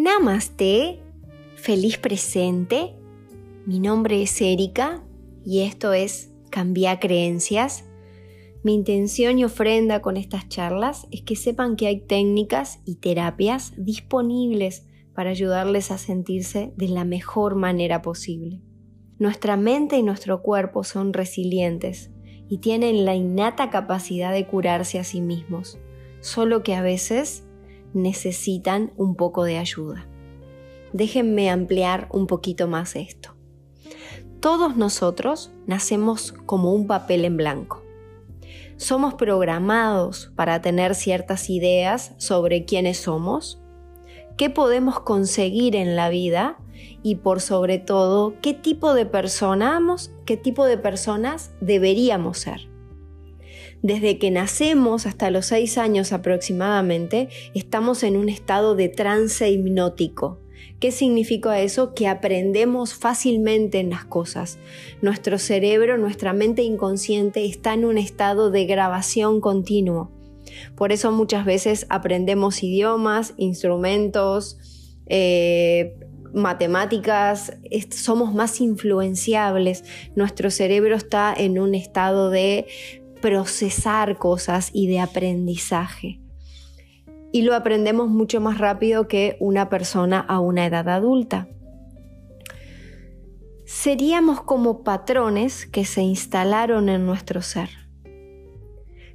Namaste, feliz presente. Mi nombre es Erika y esto es Cambiar Creencias. Mi intención y ofrenda con estas charlas es que sepan que hay técnicas y terapias disponibles para ayudarles a sentirse de la mejor manera posible. Nuestra mente y nuestro cuerpo son resilientes y tienen la innata capacidad de curarse a sí mismos, solo que a veces necesitan un poco de ayuda. Déjenme ampliar un poquito más esto. Todos nosotros nacemos como un papel en blanco. Somos programados para tener ciertas ideas sobre quiénes somos, qué podemos conseguir en la vida y por sobre todo qué tipo de personas, qué tipo de personas deberíamos ser. Desde que nacemos hasta los seis años aproximadamente, estamos en un estado de trance hipnótico. ¿Qué significa eso? Que aprendemos fácilmente en las cosas. Nuestro cerebro, nuestra mente inconsciente está en un estado de grabación continuo. Por eso muchas veces aprendemos idiomas, instrumentos, eh, matemáticas, somos más influenciables. Nuestro cerebro está en un estado de procesar cosas y de aprendizaje. Y lo aprendemos mucho más rápido que una persona a una edad adulta. Seríamos como patrones que se instalaron en nuestro ser.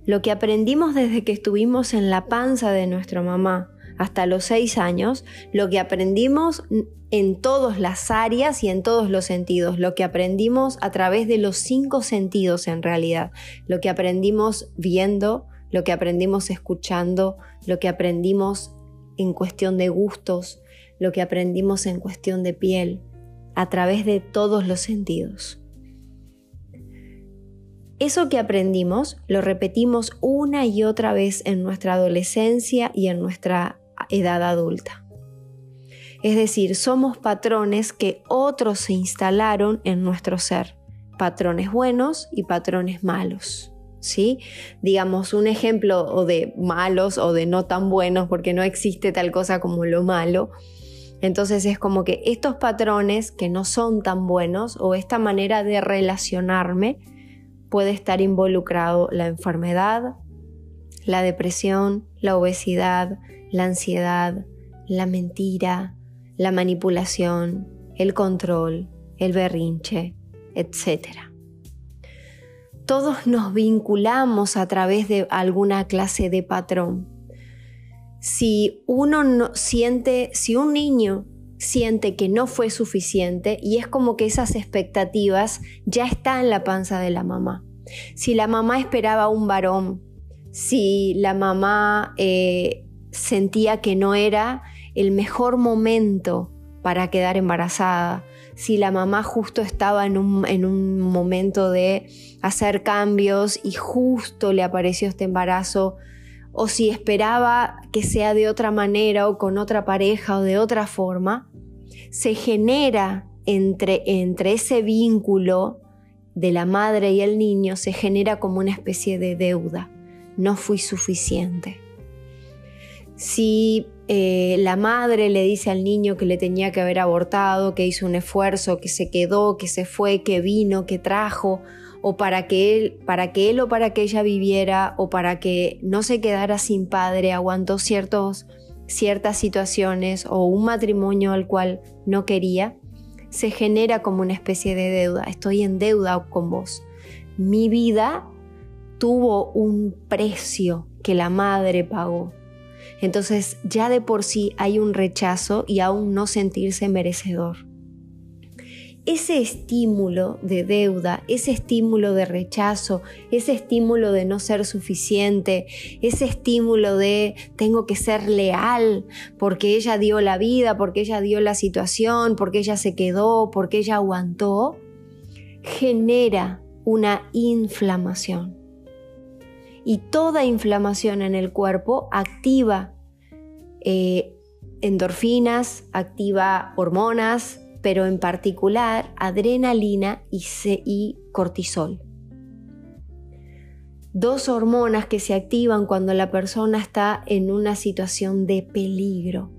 Lo que aprendimos desde que estuvimos en la panza de nuestra mamá hasta los seis años, lo que aprendimos en todas las áreas y en todos los sentidos, lo que aprendimos a través de los cinco sentidos en realidad, lo que aprendimos viendo, lo que aprendimos escuchando, lo que aprendimos en cuestión de gustos, lo que aprendimos en cuestión de piel, a través de todos los sentidos. Eso que aprendimos lo repetimos una y otra vez en nuestra adolescencia y en nuestra edad adulta. Es decir, somos patrones que otros se instalaron en nuestro ser, patrones buenos y patrones malos. ¿Sí? Digamos un ejemplo o de malos o de no tan buenos, porque no existe tal cosa como lo malo. Entonces es como que estos patrones que no son tan buenos o esta manera de relacionarme puede estar involucrado la enfermedad, la depresión, la obesidad, la ansiedad, la mentira, la manipulación, el control, el berrinche, etc. Todos nos vinculamos a través de alguna clase de patrón. Si uno no siente, si un niño siente que no fue suficiente y es como que esas expectativas ya están en la panza de la mamá. Si la mamá esperaba un varón, si la mamá eh, sentía que no era el mejor momento para quedar embarazada, si la mamá justo estaba en un, en un, momento de hacer cambios y justo le apareció este embarazo, o si esperaba que sea de otra manera o con otra pareja o de otra forma, se genera entre, entre ese vínculo de la madre y el niño, se genera como una especie de deuda. No fui suficiente. Si eh, la madre le dice al niño que le tenía que haber abortado, que hizo un esfuerzo, que se quedó, que se fue, que vino, que trajo, o para que él, para que él o para que ella viviera, o para que no se quedara sin padre, aguantó ciertos, ciertas situaciones o un matrimonio al cual no quería, se genera como una especie de deuda. Estoy en deuda con vos. Mi vida tuvo un precio que la madre pagó entonces ya de por sí hay un rechazo y aún no sentirse merecedor. Ese estímulo de deuda, ese estímulo de rechazo, ese estímulo de no ser suficiente, ese estímulo de tengo que ser leal porque ella dio la vida, porque ella dio la situación, porque ella se quedó, porque ella aguantó, genera una inflamación y toda inflamación en el cuerpo activa eh, endorfinas, activa hormonas, pero en particular adrenalina y, y cortisol. Dos hormonas que se activan cuando la persona está en una situación de peligro.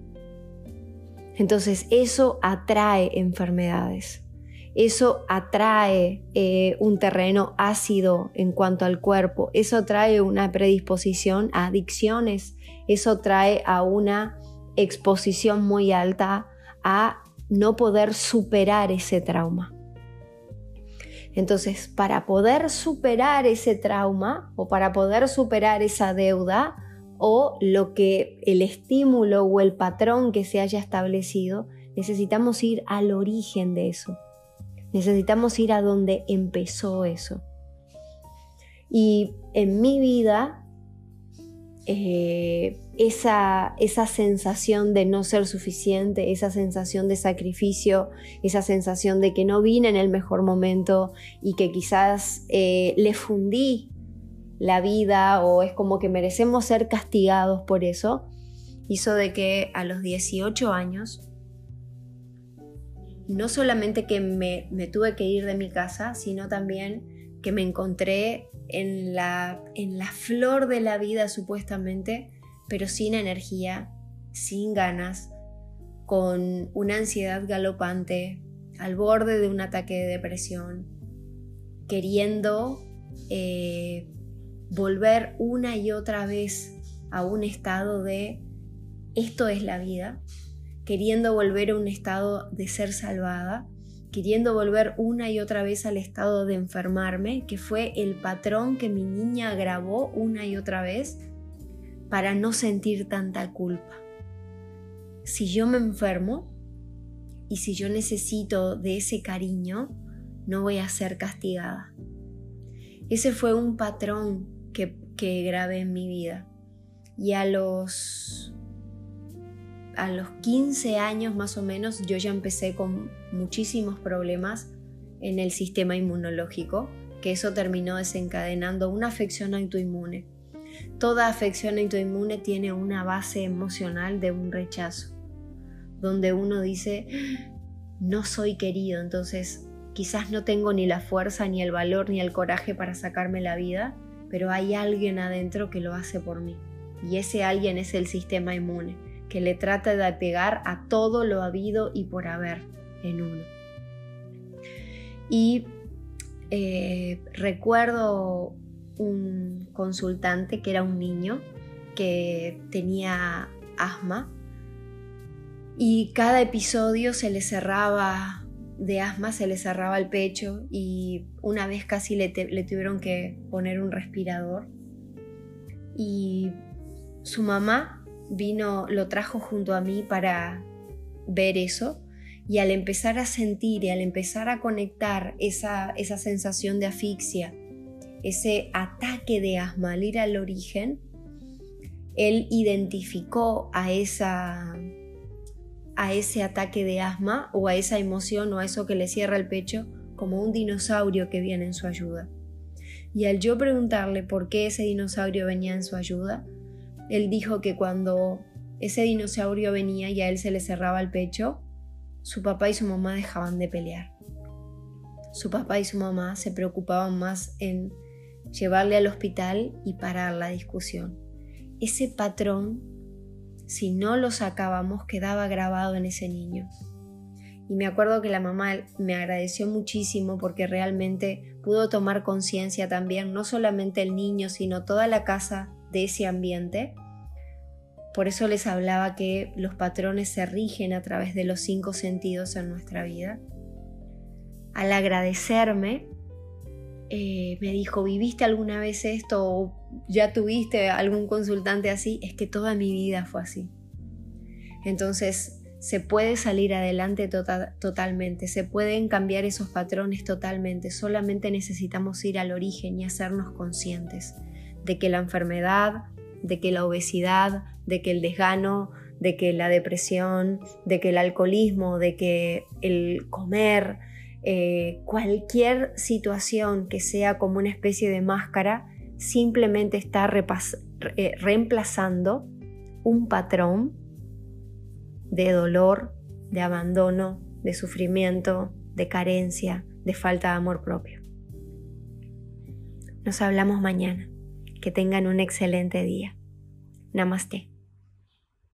Entonces eso atrae enfermedades. Eso atrae eh, un terreno ácido en cuanto al cuerpo. Eso trae una predisposición a adicciones. Eso trae a una exposición muy alta a no poder superar ese trauma. Entonces, para poder superar ese trauma o para poder superar esa deuda o lo que el estímulo o el patrón que se haya establecido, necesitamos ir al origen de eso. Necesitamos ir a donde empezó eso. Y en mi vida eh, esa, esa sensación de no ser suficiente, esa sensación de sacrificio, esa sensación de que no vine en el mejor momento y que quizás eh, le fundí la vida o es como que merecemos ser castigados por eso, hizo de que a los 18 años no solamente que me, tuve que ir de mi casa, sino también que me encontré en la, en la flor de la vida supuestamente, pero sin energía, sin ganas, con una ansiedad galopante, al borde de un ataque de depresión, queriendo eh, volver una y otra vez a un estado de esto es la vida, queriendo volver a un estado de ser salvada queriendo volver una y otra vez al estado de enfermarme, que fue el patrón que mi niña grabó una y otra vez para no sentir tanta culpa. Si yo me enfermo y si yo necesito de ese cariño, no voy a ser castigada. Ese fue un patrón que, que grabé en mi vida. Y a los a los 15 años más o menos yo ya empecé con muchísimos problemas en el sistema inmunológico, que eso terminó desencadenando una afección autoinmune. Toda afección autoinmune tiene una base emocional de un rechazo, donde uno dice, no soy querido, entonces quizás no tengo ni la fuerza, ni el valor, ni el coraje para sacarme la vida, pero hay alguien adentro que lo hace por mí. Y ese alguien es el sistema inmune que le trata de apegar a todo lo habido y por haber en uno. Y eh, recuerdo un consultante que era un niño que tenía asma y cada episodio se le cerraba de asma, se le cerraba el pecho y una vez casi le, le tuvieron que poner un respirador y su mamá vino, lo trajo junto a mí para ver eso y al empezar a sentir y al empezar a conectar esa, esa sensación de asfixia, ese ataque de asma al ir al origen, él identificó a, esa, a ese ataque de asma o a esa emoción o a eso que le cierra el pecho como un dinosaurio que viene en su ayuda. Y al yo preguntarle por qué ese dinosaurio venía en su ayuda, él dijo que cuando ese dinosaurio venía y a él se le cerraba el pecho, su papá y su mamá dejaban de pelear. Su papá y su mamá se preocupaban más en llevarle al hospital y parar la discusión. Ese patrón, si no lo sacábamos, quedaba grabado en ese niño. Y me acuerdo que la mamá me agradeció muchísimo porque realmente pudo tomar conciencia también, no solamente el niño, sino toda la casa de ese ambiente. Por eso les hablaba que los patrones se rigen a través de los cinco sentidos en nuestra vida. Al agradecerme, eh, me dijo, ¿viviste alguna vez esto o ya tuviste algún consultante así? Es que toda mi vida fue así. Entonces, se puede salir adelante tota-, totalmente, se pueden cambiar esos patrones totalmente, solamente necesitamos ir al origen y hacernos conscientes de que la enfermedad, de que la obesidad, de que el desgano, de que la depresión, de que el alcoholismo, de que el comer, eh, cualquier situación que sea como una especie de máscara, simplemente está eh, reemplazando un patrón de dolor, de abandono, de sufrimiento, de carencia, de falta de amor propio. Nos hablamos mañana. Que tengan un excelente día. Namaste.